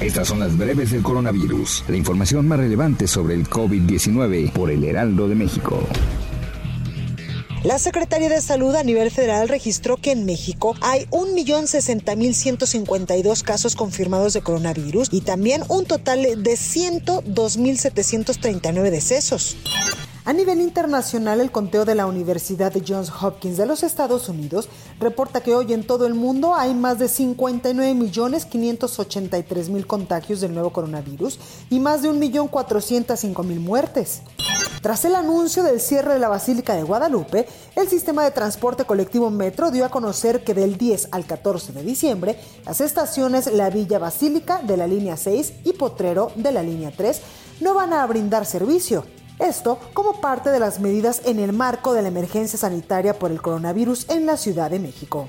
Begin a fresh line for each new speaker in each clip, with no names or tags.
Estas son las breves del coronavirus, la información más relevante sobre el COVID-19 por el Heraldo de México.
La Secretaría de Salud a nivel federal registró que en México hay 1.060.152 casos confirmados de coronavirus y también un total de 102.739 decesos. A nivel internacional, el conteo de la Universidad de Johns Hopkins de los Estados Unidos reporta que hoy en todo el mundo hay más de 59.583.000 contagios del nuevo coronavirus y más de 1.405.000 muertes. Tras el anuncio del cierre de la Basílica de Guadalupe, el sistema de transporte colectivo Metro dio a conocer que del 10 al 14 de diciembre, las estaciones La Villa Basílica de la línea 6 y Potrero de la línea 3 no van a brindar servicio. Esto como parte de las medidas en el marco de la emergencia sanitaria por el coronavirus en la Ciudad de México.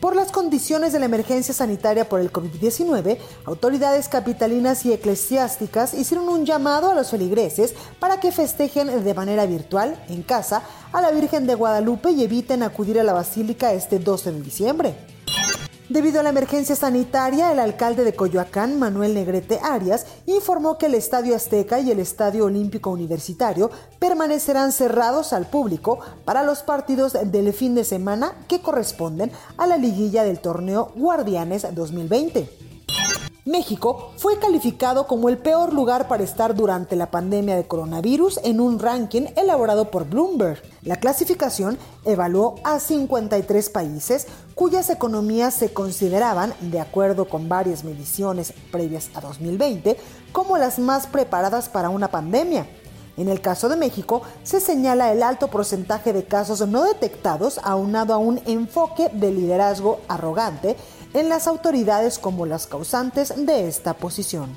Por las condiciones de la emergencia sanitaria por el COVID-19, autoridades capitalinas y eclesiásticas hicieron un llamado a los feligreses para que festejen de manera virtual, en casa, a la Virgen de Guadalupe y eviten acudir a la Basílica este 12 de diciembre. Debido a la emergencia sanitaria, el alcalde de Coyoacán, Manuel Negrete Arias, informó que el Estadio Azteca y el Estadio Olímpico Universitario permanecerán cerrados al público para los partidos del fin de semana que corresponden a la liguilla del torneo Guardianes 2020. México fue calificado como el peor lugar para estar durante la pandemia de coronavirus en un ranking elaborado por Bloomberg. La clasificación evaluó a 53 países cuyas economías se consideraban, de acuerdo con varias mediciones previas a 2020, como las más preparadas para una pandemia. En el caso de México, se señala el alto porcentaje de casos no detectados aunado a un enfoque de liderazgo arrogante en las autoridades como las causantes de esta posición.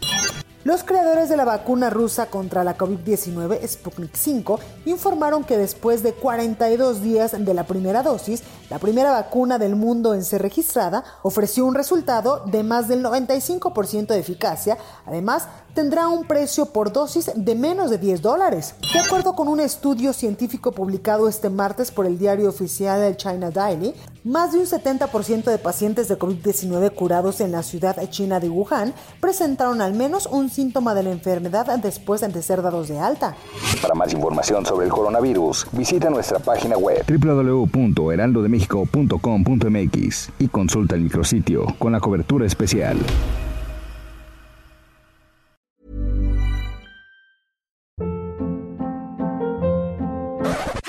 Los creadores de la vacuna rusa contra la COVID-19 Sputnik 5 informaron que después de 42 días de la primera dosis, la primera vacuna del mundo en ser registrada ofreció un resultado de más del 95% de eficacia. Además, tendrá un precio por dosis de menos de 10 dólares. De acuerdo con un estudio científico publicado este martes por el diario oficial del China Daily, más de un 70% de pacientes de COVID-19 curados en la ciudad china de Wuhan presentaron al menos un síntoma de la enfermedad después de ser dados de alta.
Para más información sobre el coronavirus, visita nuestra página web www.heraldodemexico.com.mx y consulta el micrositio con la cobertura especial.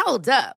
Hold up.